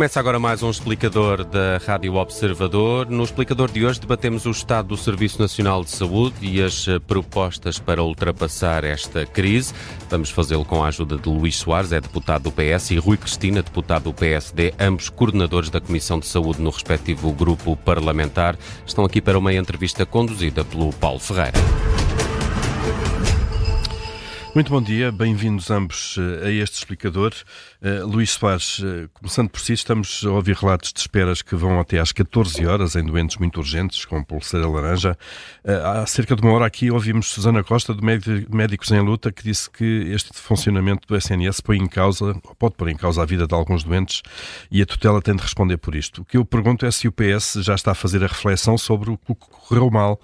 Começa agora mais um explicador da Rádio Observador. No explicador de hoje debatemos o estado do Serviço Nacional de Saúde e as eh, propostas para ultrapassar esta crise. Vamos fazê-lo com a ajuda de Luís Soares, é deputado do PS, e Rui Cristina, deputado do PSD, ambos coordenadores da Comissão de Saúde no respectivo grupo parlamentar. Estão aqui para uma entrevista conduzida pelo Paulo Ferreira. Muito bom dia, bem-vindos ambos eh, a este explicador. Uh, Luís Soares, uh, começando por si, estamos a ouvir relatos de esperas que vão até às 14 horas em doentes muito urgentes, com pulseira laranja. Uh, há cerca de uma hora aqui ouvimos Susana Costa, do Médicos em Luta, que disse que este funcionamento do SNS põe em causa, pode pôr em causa a vida de alguns doentes e a tutela tem de responder por isto. O que eu pergunto é se o PS já está a fazer a reflexão sobre o que correu mal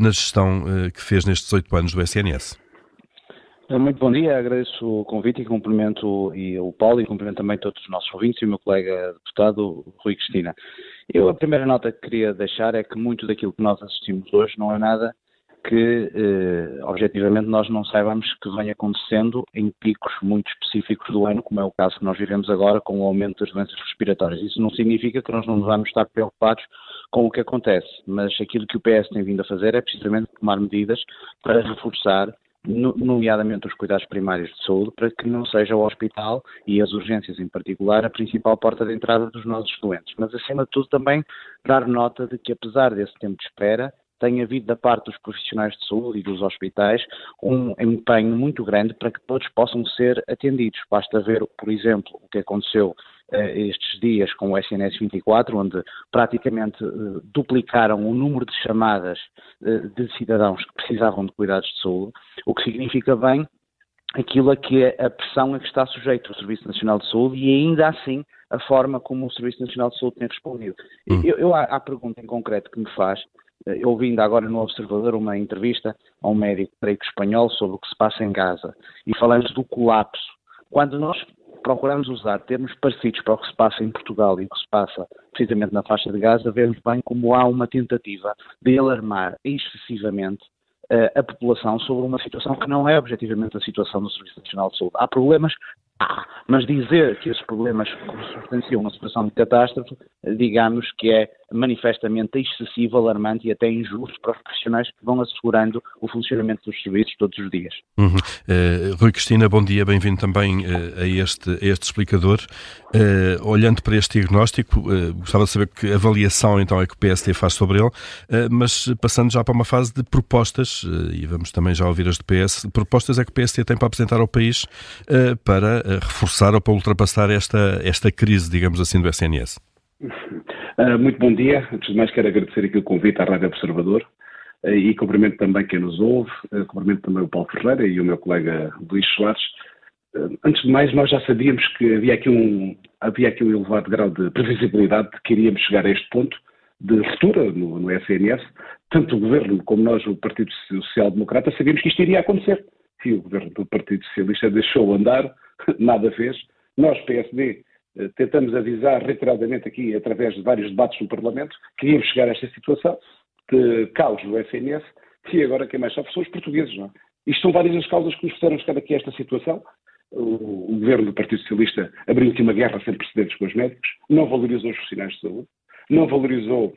na gestão que fez nestes oito anos do SNS. Muito bom dia, agradeço o convite e cumprimento e o Paulo e cumprimento também todos os nossos ouvintes e o meu colega deputado Rui Cristina. Eu a primeira nota que queria deixar é que muito daquilo que nós assistimos hoje não é nada que eh, objetivamente nós não saibamos que vem acontecendo em picos muito específicos do ano, como é o caso que nós vivemos agora com o aumento das doenças respiratórias. Isso não significa que nós não vamos estar preocupados com o que acontece, mas aquilo que o PS tem vindo a fazer é precisamente tomar medidas para reforçar nomeadamente os cuidados primários de saúde, para que não seja o hospital e as urgências em particular a principal porta de entrada dos nossos doentes. Mas, acima de tudo, também dar nota de que, apesar desse tempo de espera, tem havido da parte dos profissionais de saúde e dos hospitais um empenho muito grande para que todos possam ser atendidos. Basta ver, por exemplo, o que aconteceu estes dias com o SNS 24, onde praticamente eh, duplicaram o número de chamadas eh, de cidadãos que precisavam de cuidados de saúde, o que significa bem aquilo a que é a pressão a que está sujeito o Serviço Nacional de Saúde e ainda assim a forma como o Serviço Nacional de Saúde tem respondido. Hum. Eu, eu, a pergunta em concreto que me faz, eu ouvi ainda agora no Observador uma entrevista a um médico, que espanhol, sobre o que se passa em Gaza e falando do colapso. Quando nós procuramos usar termos parecidos para o que se passa em Portugal e o que se passa precisamente na faixa de Gaza, vemos bem como há uma tentativa de alarmar excessivamente uh, a população sobre uma situação que não é objetivamente a situação do Serviço Nacional de Saúde. Há problemas? Há. Mas dizer que esses problemas substanciam uma situação de catástrofe, digamos que é manifestamente excessivo, alarmante e até injusto para os profissionais que vão assegurando o funcionamento dos serviços todos os dias. Uhum. Uh, Rui Cristina, bom dia, bem-vindo também uh, a, este, a este explicador. Uh, olhando para este diagnóstico, gostava de saber que avaliação então é que o PST faz sobre ele, mas passando já para uma fase de propostas, e vamos também já ouvir as do PS, propostas é que o PST tem para apresentar ao país para reforçar ou para ultrapassar esta, esta crise, digamos assim, do SNS. Uh, muito bom dia. Antes de mais, quero agradecer aqui o convite à Rádio Observador uh, e cumprimento também quem nos ouve, uh, cumprimento também o Paulo Ferreira e o meu colega Luís Soares. Antes de mais, nós já sabíamos que havia aqui, um, havia aqui um elevado grau de previsibilidade de que iríamos chegar a este ponto de ruptura no, no SNS. Tanto o Governo como nós, o Partido Social Democrata, sabíamos que isto iria acontecer. E o Governo do Partido Socialista deixou andar, nada fez. Nós, PSD, tentamos avisar reiteradamente aqui, através de vários debates no Parlamento, que íamos chegar a esta situação de caos no SNS e agora quem mais sofre são os portugueses. Não é? Isto são várias as causas que nos fizeram chegar aqui a esta situação. O, governo do Partido Socialista abriu aqui uma guerra sem precedentes com os médicos, não valorizou os profissionais de saúde, não valorizou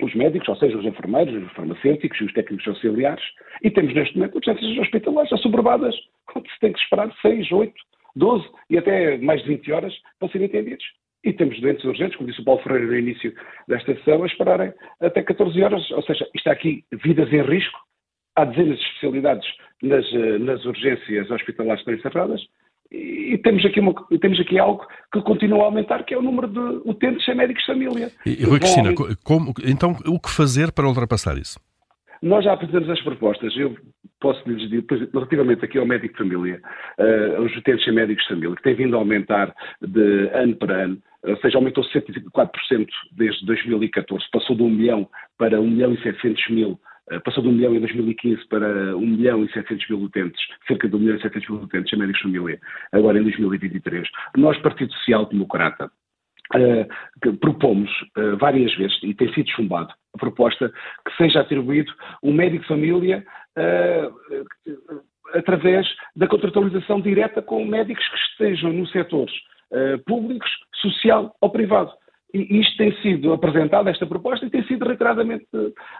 os médicos, ou seja, os enfermeiros, os farmacêuticos e os técnicos auxiliares, e temos neste momento urgências hospitalares assoberbadas, onde se tem que esperar 6, 8, 12 e até mais de 20 horas para serem atendidos. E temos doentes urgentes, como disse o Paulo Ferreira no início desta sessão, a esperarem até 14 horas. Ou seja, está aqui vidas em risco. Há dezenas de especialidades nas, eh, nas urgências hospitalares que estão encerradas. E temos aqui, uma, temos aqui algo que continua a aumentar, que é o número de utentes sem médicos de família. E, Rui Cristina, como, então o que fazer para ultrapassar isso? Nós já apresentamos as propostas. Eu posso lhes dizer, relativamente aqui ao médico de família, uh, aos utentes sem médicos de família, que tem vindo a aumentar de ano para ano, ou seja, aumentou 74% desde 2014, passou de 1 milhão para 1 milhão e 700 mil, uh, passou de 1 milhão em 2015 para 1 milhão e 700 mil utentes, cerca de 1 milhão e 700 mil utentes sem médicos família, agora em 2023. Nós, Partido Social Democrata, Uh, propomos uh, várias vezes, e tem sido chumbado, a proposta que seja atribuído um médico família uh, através da contratualização direta com médicos que estejam nos setores públicos, social ao privado. E isto tem sido apresentado, esta proposta, e tem sido reiteradamente,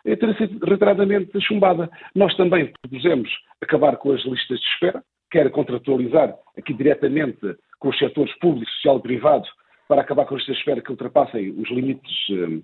eh, tem sido reiteradamente chumbada. Nós também propusemos acabar com as listas de espera, quer contratualizar aqui diretamente com os setores público, social e privado, para acabar com as listas de espera que ultrapassem os limites eh,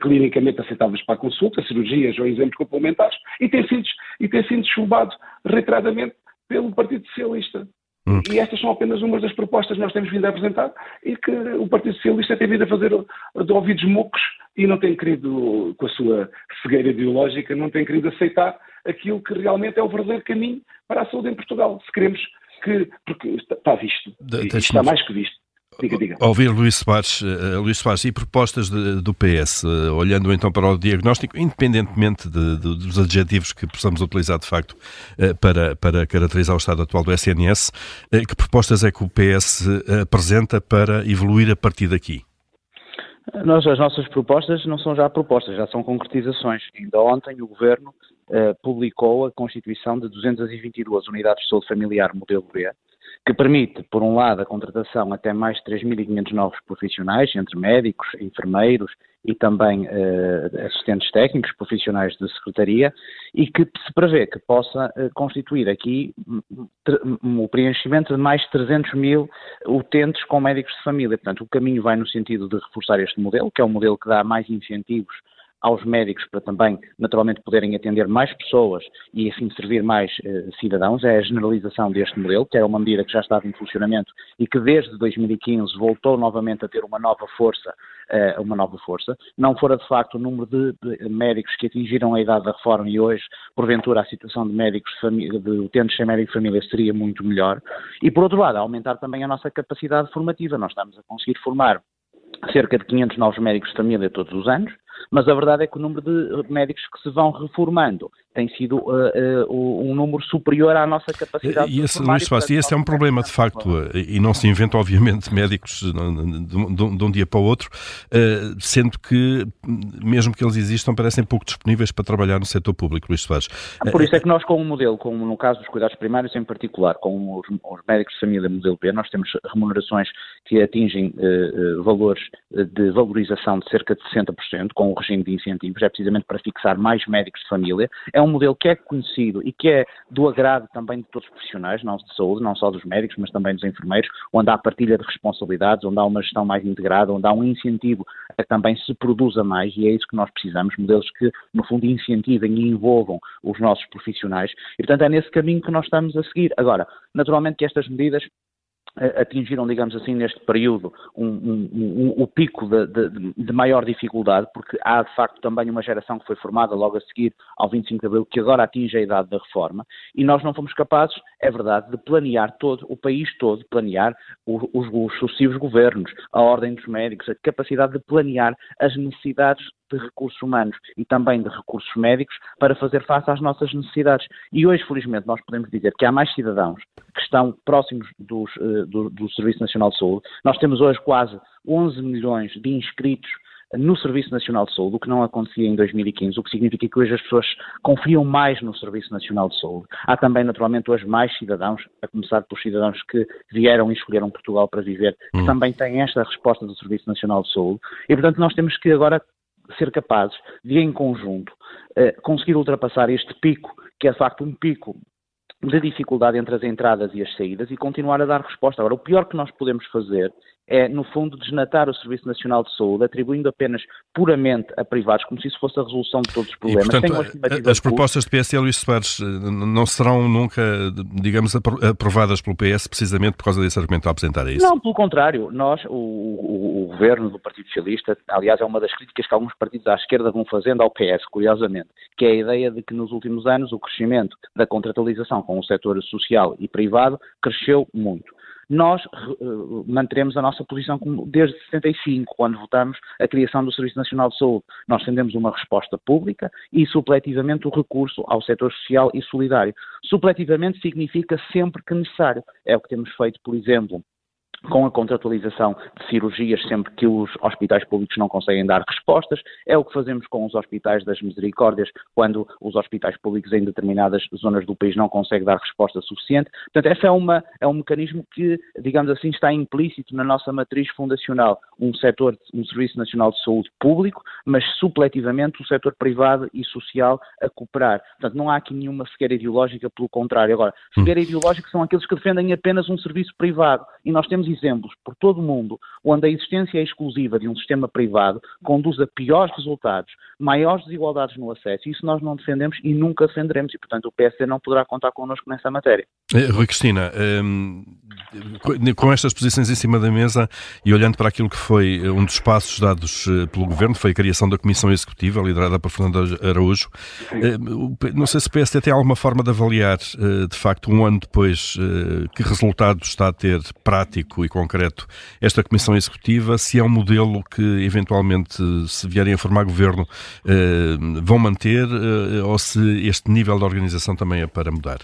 clinicamente aceitáveis para a consulta, cirurgias ou exames complementares, e tem sido, e tem sido chumbado reiteradamente pelo Partido Socialista. Hum. E estas são apenas umas das propostas que nós temos vindo a apresentar e que o Partido Socialista tem vindo a fazer de ouvidos mocos e não tem querido, com a sua cegueira ideológica, não tem querido aceitar aquilo que realmente é o verdadeiro caminho para a saúde em Portugal. Se queremos que. Porque está visto. está mais que visto. Diga, diga. Ouvir Luís Soares, uh, Luís Soares e propostas de, do PS, eh, olhando então para o diagnóstico, independentemente de, de, dos adjetivos que possamos utilizar de facto para, para caracterizar o estado atual do SNS, que propostas é que o PS apresenta para evoluir a partir daqui? Nós, as nossas propostas não são já propostas, já são concretizações. Ainda ontem o Governo publicou a constituição de 222 unidades de saúde familiar modelo B, que permite, por um lado, a contratação até mais de 3.500 novos profissionais, entre médicos, enfermeiros e também uh, assistentes técnicos, profissionais de secretaria, e que se prevê que possa uh, constituir aqui o preenchimento de mais de 300 mil utentes com médicos de família. Portanto, o caminho vai no sentido de reforçar este modelo, que é um modelo que dá mais incentivos aos médicos para também, naturalmente, poderem atender mais pessoas e assim servir mais eh, cidadãos, é a generalização deste modelo, que era uma medida que já estava em funcionamento e que desde 2015 voltou novamente a ter uma nova força, eh, uma nova força. Não fora de facto o número de, de, médicos que atingiram a idade da reforma e hoje, porventura, a situação de médicos de utentes sem médico de família seria muito melhor. E por outro lado, aumentar também a nossa capacidade formativa. Nós estamos a conseguir formar cerca de 500 novos médicos de família todos os anos, mas a verdade é que o número de médicos que se vão reformando tem sido uh, uh, um número superior à nossa capacidade e esse, de Luís Sebastião, esse é um problema de facto e não se inventa obviamente médicos de, de, de um dia para o outro, uh, sendo que mesmo que eles existam parecem pouco disponíveis para trabalhar no setor público, Luís Soares. Ah, por isso é que nós com o um modelo, como no caso dos cuidados primários em particular, com os, os médicos de família modelo B, nós temos remunerações que atingem valores de valorização de cerca de 60%, com o regime de incentivos, é precisamente para fixar mais médicos de família. É um modelo que é conhecido e que é do agrado também de todos os profissionais, não de saúde, não só dos médicos, mas também dos enfermeiros, onde há partilha de responsabilidades, onde há uma gestão mais integrada, onde há um incentivo a que também se produza mais, e é isso que nós precisamos, modelos que, no fundo, incentivem e envolvam os nossos profissionais. E, portanto, é nesse caminho que nós estamos a seguir. Agora, naturalmente que estas medidas atingiram, digamos assim, neste período um, um, um, o pico de, de, de, maior dificuldade, porque há de facto também uma geração que foi formada logo a seguir ao 25 de Abril, que agora atinge a idade da reforma, e nós não fomos capazes, é verdade, de planear todo, o país todo, planear os, os, os sucessivos governos, a ordem dos médicos, a capacidade de planear as necessidades de recursos humanos e também de recursos médicos para fazer face às nossas necessidades. E hoje, felizmente, nós podemos dizer que há mais cidadãos que estão próximos dos, eh, do, do Serviço Nacional de Saúde. Nós temos hoje quase 11 milhões de inscritos no Serviço Nacional de Saúde, o que não acontecia em 2015, o que significa que hoje as pessoas confiam mais no Serviço Nacional de Saúde. Há também, naturalmente, hoje mais cidadãos, a começar pelos cidadãos que vieram e escolheram Portugal para viver, que hum. também têm esta resposta do Serviço Nacional de Saúde. E, portanto, nós temos que agora ser capazes de, em conjunto, eh, conseguir ultrapassar este pico, que é de facto um pico de dificuldade entre as entradas e as saídas e continuar a dar resposta. Agora, o pior que nós podemos fazer é, no fundo, desnatar o Serviço Nacional de Saúde, atribuindo apenas puramente a privados, como se isso fosse a resolução de todos os problemas. E, portanto, as propostas de PS e Luís Soares eh, não serão nunca, digamos, aprovadas pelo PS precisamente por causa desse argumento a apresentar, é isso? Não, pelo contrário. Nós, o, o, o governo do Partido Socialista, aliás, é uma das críticas que alguns partidos à esquerda vão fazendo ao PS, curiosamente, que é a ideia de que nos últimos anos o crescimento da contratualização com o setor social e privado cresceu muito nós uh, manteremos a nossa posição como desde 75, quando votamos a criação do Serviço Nacional de Saúde. Nós tendemos uma resposta pública e, supletivamente, o recurso ao setor social e solidário. Supletivamente significa sempre que necessário. É o que temos feito, por exemplo, com a contratualização de cirurgias sempre que os hospitais públicos não conseguem dar respostas, é o que fazemos com os hospitais das misericórdias quando os hospitais públicos em determinadas zonas do país não conseguem dar resposta suficiente. Portanto, esse é, uma, é um mecanismo que, digamos assim, está implícito na nossa matriz fundacional, um setor, um Serviço Nacional de Saúde público, mas supletivamente o setor privado e social a cooperar. Portanto, não há aqui nenhuma cegueira ideológica, pelo contrário. Agora, cegueira hum. ideológica são aqueles que defendem apenas um serviço privado. E nós temos exemplos por todo o mundo onde a existência exclusiva de um sistema privado conduz a piores resultados, maiores desigualdades no acesso. Isso nós não defendemos e nunca defenderemos. E, portanto, o PSD não poderá contar connosco nessa matéria. Eh, Rui Cristina, um, com estas posições em cima da mesa e olhando para aquilo que foi um dos passos dados eh, pelo Governo, foi a criação da Comissão Executiva, liderada por Fernando Araújo, não sei se o PSD tem alguma forma de avaliar, de facto, um ano depois, que resultados está a ter prático e concreto esta Comissão Executiva, se é um modelo que eventualmente, se vierem a formar governo, eh, vão manter eh, ou se este nível de organização também é para mudar?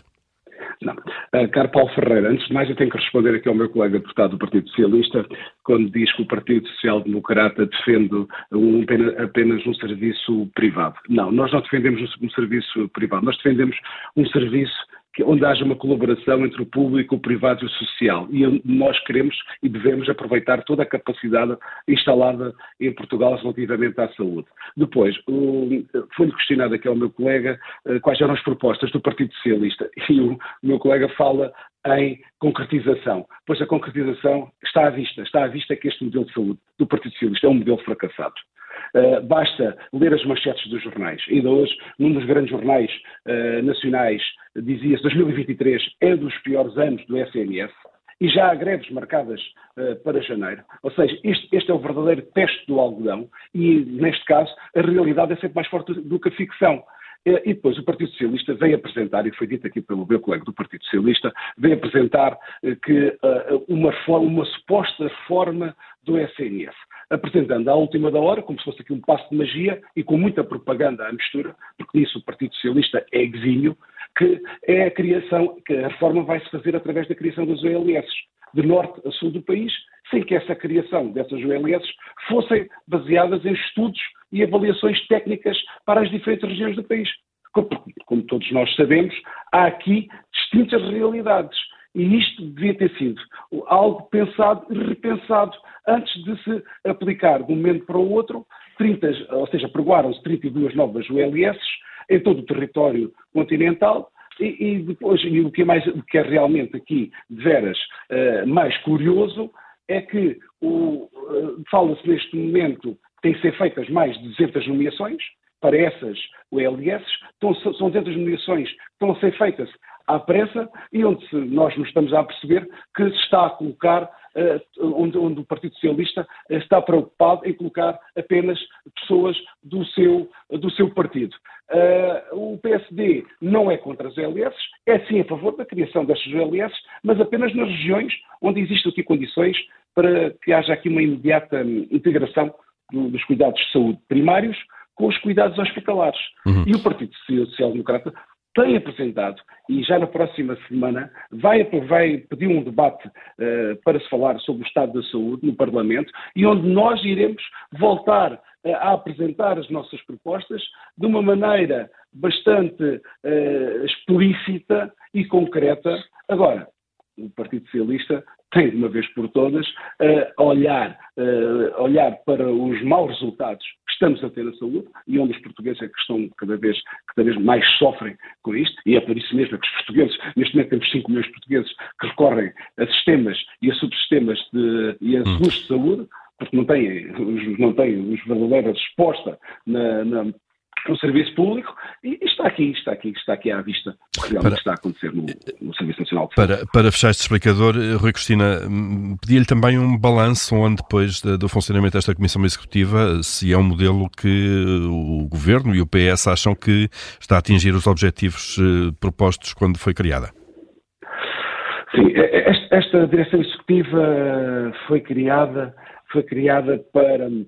Não. Uh, Caro Paulo Ferreira, antes de mais eu tenho que responder aqui ao meu colega deputado do Partido Socialista, quando diz que o Partido Social Democrata defende um, apenas um serviço privado. Não, nós não defendemos um, um serviço privado, nós defendemos um serviço onde haja uma colaboração entre o público, o privado e o social. E nós queremos e devemos aproveitar toda a capacidade instalada em Portugal relativamente à saúde. Depois, foi-lhe questionado aqui ao meu colega eh, quais eram as propostas do Partido Socialista e o meu colega fala em concretização. Pois a concretização está à vista. Está à vista que este modelo de saúde do Partido Socialista é um modelo fracassado. Uh, basta ler as manchetes dos jornais. Ainda hoje, num dos grandes jornais uh, nacionais, dizia-se 2023 é dos piores anos do SNS e já há greves marcadas uh, para janeiro. Ou seja, este, este, é o verdadeiro teste do algodão e, neste caso, a realidade é sempre mais forte do que a ficção. E depois o Partido Socialista vem apresentar, e foi dito aqui pelo meu colega do Partido Socialista, vem apresentar que uma, uma suposta forma do SNS apresentando à última da hora, como se fosse aqui um passo de magia e com muita propaganda à mistura, porque nisso o Partido Socialista é exímio, que é a criação, que a reforma vai se fazer através da criação das OLS, de norte a sul do país, sem que essa criação dessas OLS fossem baseadas em estudos e avaliações técnicas para as diferentes regiões do país. Como todos nós sabemos, há aqui distintas realidades. E isto devia ter sido algo pensado e repensado antes de se aplicar de um momento para o outro, 30, ou seja, pregoaram-se 32 novas ULS em todo o território continental, e, e, depois, e o que é, mais, que é realmente aqui de veras uh, mais curioso é que uh, fala-se neste momento que têm que ser feitas mais de 200 nomeações para essas ULS, então, são 200 nomeações que estão a ser feitas à pressa e onde nós nos estamos a perceber que se está a colocar eh, onde, onde, o Partido Socialista está preocupado em colocar apenas pessoas do seu, do seu partido. Uh, o PSD não é contra as OLS, é sim a favor da criação destas OLS, mas apenas nas regiões onde existem aqui condições para que haja aqui uma imediata integração do, dos cuidados de saúde primários com os cuidados hospitalares. Uhum. E o Partido Social Democrata tem apresentado e já na próxima semana vai, vai pedir um debate uh, para se falar sobre o estado da saúde no Parlamento e onde nós iremos voltar uh, a apresentar as nossas propostas de uma maneira bastante uh, explícita e concreta. Agora, o Partido Socialista tem, de uma vez por todas, olhar, olhar para os maus resultados estamos a ter na saúde e onde os portugueses é que estão cada vez, cada vez mais sofrem com isto, e é por isso mesmo que os portugueses, neste momento temos 5 milhões de portugueses que recorrem a sistemas e a subsistemas de, e a hum. seguros de saúde, porque não têm, não têm os verdadeiros resposta na, na, no serviço público e está aqui, está aqui, está aqui à vista o que realmente para, está a acontecer no, no, Serviço Nacional de Saúde. Para, para fechar este explicador, eh, Rui Cristina, hum, pedia-lhe também um balanço onde depois do funcionamento desta Comissão Executiva, se é um modelo que o Governo e o PS acham que está a atingir os objetivos eh, propostos quando foi criada. Sim, esta, esta direção executiva foi criada, foi criada para eh,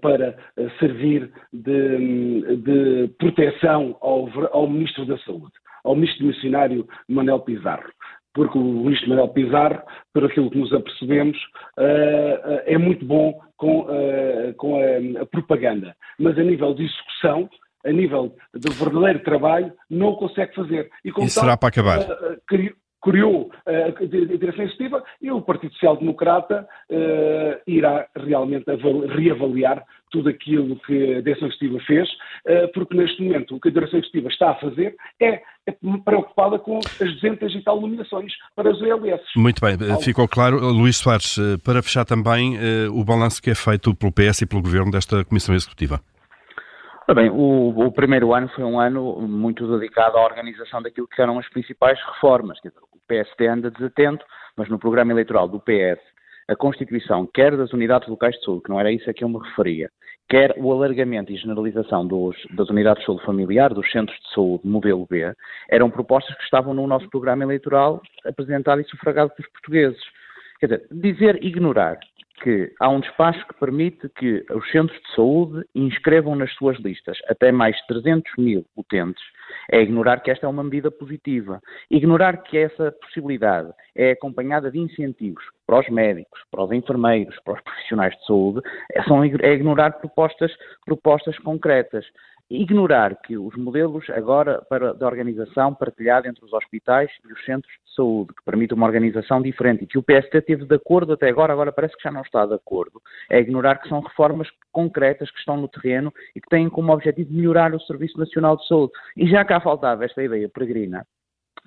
para eh, servir de, de proteção ao, ao, Ministro da Saúde, ao Ministro Missionário Manuel Pizarro. porque o Luís Manuel Pizarro, por aquilo que nos apercebemos, uh, é muito bom com, com a, a, propaganda, mas a nível de execução, a nível do verdadeiro trabalho, não o consegue fazer. E, e será para acabar? Criou a direção executiva e o Partido Social Democrata uh, irá realmente reavaliar tudo aquilo que a direção executiva fez, uh, porque neste momento o que a direção executiva está a fazer é, é preocupada com as 200 e tal nomeações para as ELS. Muito bem, ficou claro. Luís Soares, eh, para fechar também uh, o balanço que é feito pelo PS e pelo Governo desta Comissão Executiva. Bem, o, o, primeiro ano foi um ano muito dedicado à organização daquilo que eram as principais reformas. Dizer, o PSD anda desatento, mas no programa eleitoral do PS, a constituição, quer das unidades locais de saúde, que não era isso a que eu me referia, quer o alargamento e generalização dos, das unidades de saúde familiar, dos centros de saúde modelo B, eram propostas que estavam no nosso programa eleitoral apresentado e sufragado pelos portugueses. Quer dizer, dizer ignorar que há um despacho que permite que os centros de saúde inscrevam nas suas listas. Até mais 300 mil utentes, é ignorar que esta é uma medida positiva. Ignorar que essa possibilidade é acompanhada de incentivos para os médicos, para os enfermeiros, para os profissionais de saúde, é, são, é ignorar propostas, propostas concretas ignorar que os modelos agora para, de organização partilhada entre os hospitais e os centros de saúde, que permite uma organização diferente e que o PST teve de acordo até agora, agora parece que já não está de acordo, é ignorar que são reformas concretas que estão no terreno e que têm como objetivo melhorar o Serviço Nacional de Saúde. E já cá faltava esta ideia peregrina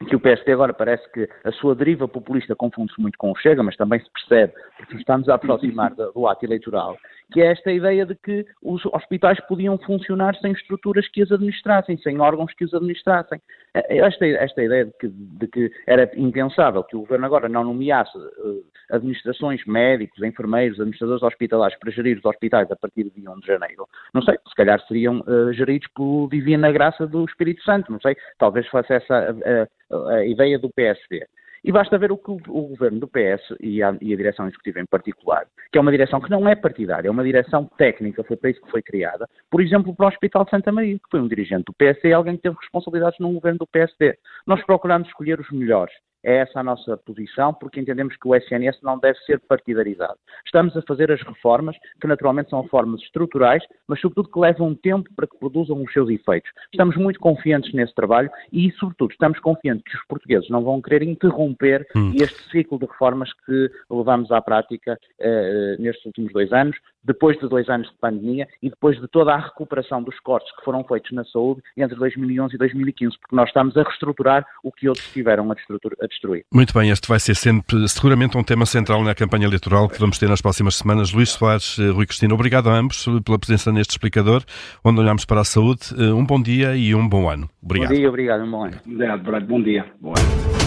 que o PSD agora parece que a sua deriva populista confunde-se muito com o Chega, mas também se percebe, porque estamos a aproximar do ato eleitoral, que é esta ideia de que os hospitais podiam funcionar sem estruturas que os administrassem, sem órgãos que os administrassem. É, é esta, esta ideia de que, de que, era impensável que o governo agora não nomeasse uh, administrações, médicos, enfermeiros, administradores hospitalares para gerir os hospitais a partir de 1 de janeiro, não sei, se calhar seriam uh, geridos por divina graça do Espírito Santo, não sei, talvez fosse essa a, a, a ideia do PSD. E basta ver o que o, governo do PS e a, e a, direção executiva em particular, que é uma direção que não é partidária, é uma direção técnica, foi para isso que foi criada, por exemplo, para o Hospital de Santa Maria, que foi um dirigente do PS e alguém que teve responsabilidades no governo do PSD. Nós procuramos escolher os melhores. É essa a nossa posição, porque entendemos que o SNS não deve ser partidarizado. Estamos a fazer as reformas, que naturalmente são reformas estruturais, mas sobretudo que levam tempo para que produzam os seus efeitos. Estamos muito confiantes nesse trabalho e, sobretudo, estamos confiantes que os portugueses não vão querer interromper hum. este ciclo de reformas que levamos à prática uh, nestes últimos dois anos, depois de dois anos de pandemia e depois de toda a recuperação dos cortes que foram feitos na saúde entre 2011 e 2015, porque nós estamos a reestruturar o que outros tiveram a, a destruir. Muito bem, este vai ser sempre, seguramente um tema central na campanha eleitoral que vamos ter nas próximas semanas. Luís Soares, eh, Rui Cristina, obrigado a ambos pela presença neste explicador, onde olhamos para a saúde. Eh, um bom dia e um bom ano. Obrigado. Bom dia, obrigado, um bom ano. Obrigado, Brad. Bom dia. Bom ano.